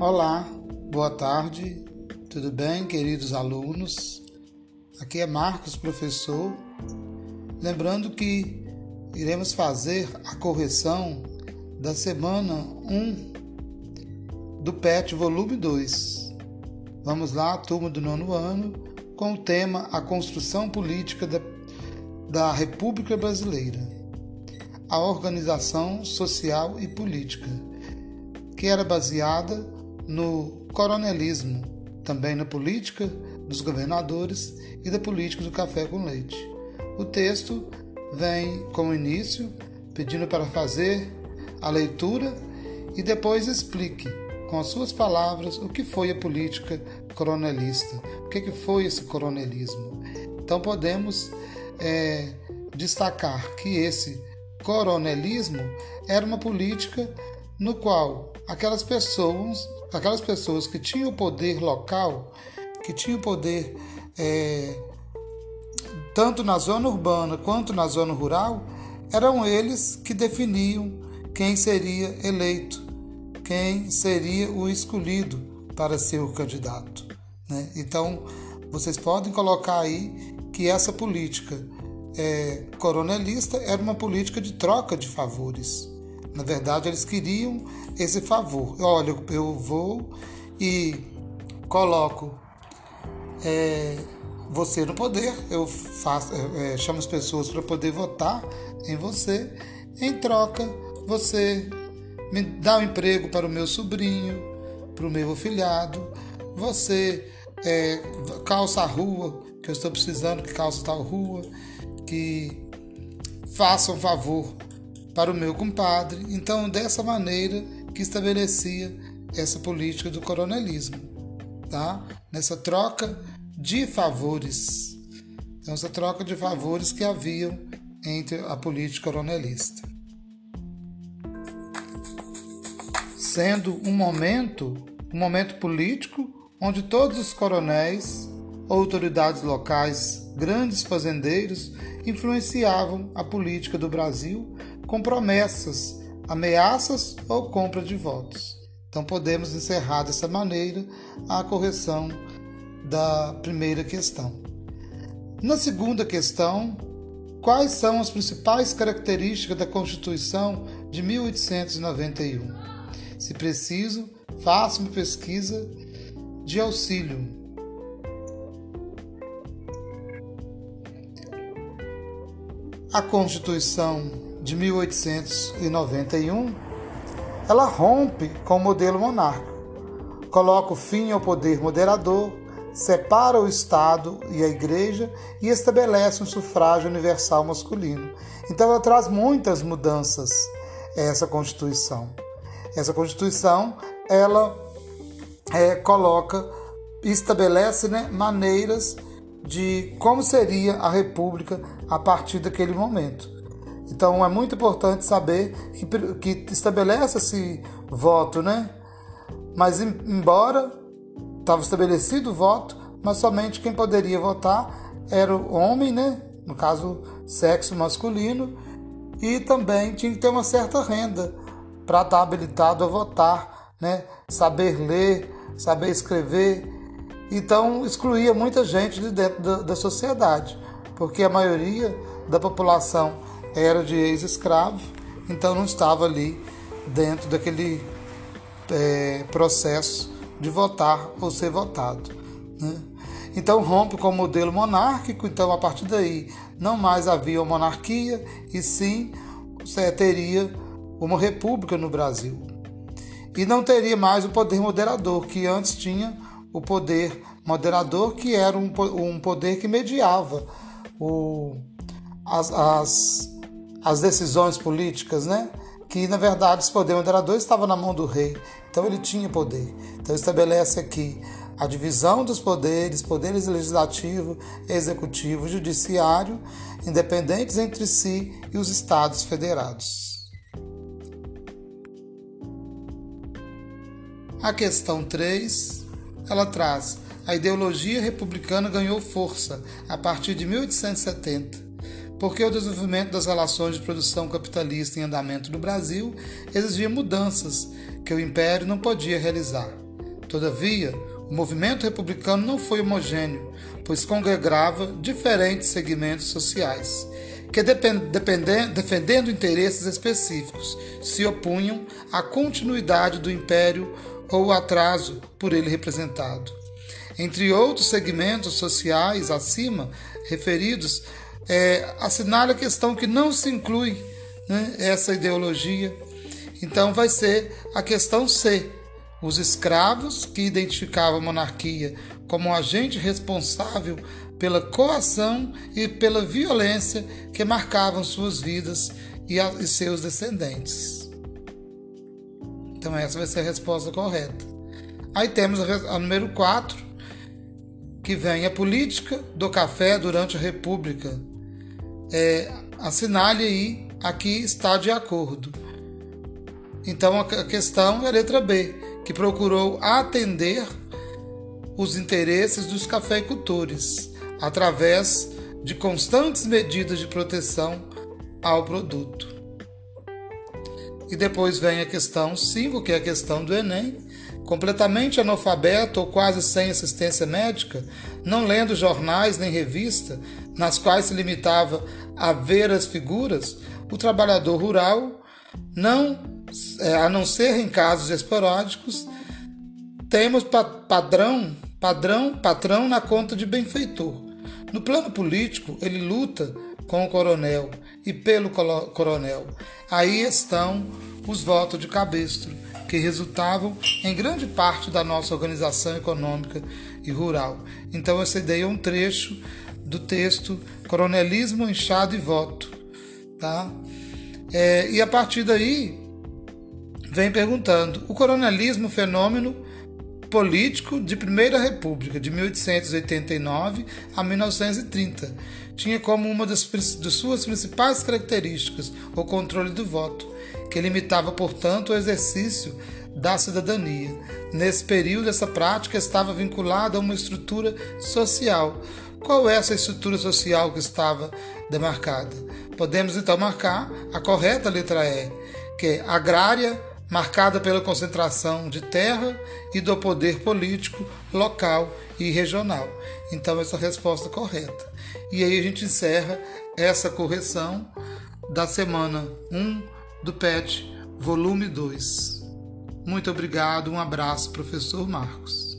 Olá, boa tarde, tudo bem, queridos alunos? Aqui é Marcos, professor. Lembrando que iremos fazer a correção da semana 1 do PET, volume 2. Vamos lá, turma do nono ano, com o tema A Construção Política da, da República Brasileira, a Organização Social e Política, que era baseada no coronelismo, também na política dos governadores e da política do café com leite. O texto vem como início pedindo para fazer a leitura e depois explique com as suas palavras o que foi a política coronelista, o que foi esse coronelismo. Então podemos é, destacar que esse coronelismo era uma política no qual aquelas pessoas, aquelas pessoas que tinham o poder local, que tinham o poder é, tanto na zona urbana quanto na zona rural, eram eles que definiam quem seria eleito, quem seria o escolhido para ser o candidato. Né? Então, vocês podem colocar aí que essa política é, coronelista era uma política de troca de favores. Na verdade, eles queriam esse favor. Olha, eu vou e coloco é, você no poder, eu faço, é, é chamo as pessoas para poder votar em você. Em troca, você me dá um emprego para o meu sobrinho, para o meu afilhado. Você é, calça a rua, que eu estou precisando que calça tal rua, que faça um favor para o meu compadre. Então, dessa maneira que estabelecia essa política do coronelismo, tá? Nessa troca de favores. Então, essa troca de favores que haviam entre a política coronelista. Sendo um momento, um momento político onde todos os coronéis, autoridades locais, grandes fazendeiros influenciavam a política do Brasil com promessas, ameaças ou compra de votos. Então podemos encerrar dessa maneira a correção da primeira questão. Na segunda questão, quais são as principais características da Constituição de 1891? Se preciso, faça uma pesquisa de auxílio. A Constituição de 1891, ela rompe com o modelo monárquico, coloca o fim ao poder moderador, separa o Estado e a Igreja e estabelece um sufrágio universal masculino. Então ela traz muitas mudanças essa Constituição. Essa Constituição ela é, coloca, estabelece né, maneiras de como seria a República a partir daquele momento. Então é muito importante saber que, que estabelece esse voto, né? Mas embora estava estabelecido o voto, mas somente quem poderia votar era o homem, né? No caso, sexo masculino, e também tinha que ter uma certa renda para estar habilitado a votar, né? Saber ler, saber escrever. Então excluía muita gente de dentro da, da sociedade, porque a maioria da população era de ex-escravo, então não estava ali dentro daquele é, processo de votar ou ser votado. Né? Então rompe com o modelo monárquico, então a partir daí não mais havia monarquia e sim teria uma república no Brasil. E não teria mais o poder moderador, que antes tinha o poder moderador, que era um, um poder que mediava o, as, as as decisões políticas, né? Que na verdade esse poder moderador estava na mão do rei, então ele tinha poder. Então estabelece aqui a divisão dos poderes, poderes legislativo, executivo, judiciário, independentes entre si e os estados federados. A questão 3, ela traz a ideologia republicana ganhou força a partir de 1870 porque o desenvolvimento das relações de produção capitalista em andamento no Brasil exigia mudanças que o Império não podia realizar. Todavia, o movimento republicano não foi homogêneo, pois congregava diferentes segmentos sociais, que, defendendo interesses específicos, se opunham à continuidade do império ou o atraso por ele representado. Entre outros segmentos sociais acima referidos, é, assinala a questão que não se inclui né, essa ideologia. Então, vai ser a questão C. Os escravos que identificavam a monarquia como um agente responsável pela coação e pela violência que marcavam suas vidas e, a, e seus descendentes. Então, essa vai ser a resposta correta. Aí temos a, a número 4, que vem a política do café durante a República. É, assinale aí, aqui está de acordo. Então, a questão é a letra B, que procurou atender os interesses dos cafeicultores através de constantes medidas de proteção ao produto. E depois vem a questão 5, que é a questão do Enem. Completamente analfabeto ou quase sem assistência médica, não lendo jornais nem revista, nas quais se limitava a ver as figuras, o trabalhador rural, não, é, a não ser em casos esporádicos, temos padrão, padrão, patrão na conta de benfeitor. No plano político, ele luta com o coronel e pelo coronel. Aí estão os votos de cabestro, que resultavam em grande parte da nossa organização econômica e rural. Então, ideia é um trecho do texto Coronelismo, Inchado e Voto. Tá? É, e a partir daí, vem perguntando: o coronelismo, fenômeno político de Primeira República, de 1889 a 1930. Tinha como uma das, de suas principais características o controle do voto, que limitava, portanto, o exercício da cidadania. Nesse período, essa prática estava vinculada a uma estrutura social. Qual é essa estrutura social que estava demarcada? Podemos então marcar a correta letra E, que é agrária, marcada pela concentração de terra e do poder político local e regional. Então, essa é a resposta correta. E aí a gente encerra essa correção da semana 1 do PET, volume 2. Muito obrigado, um abraço, professor Marcos.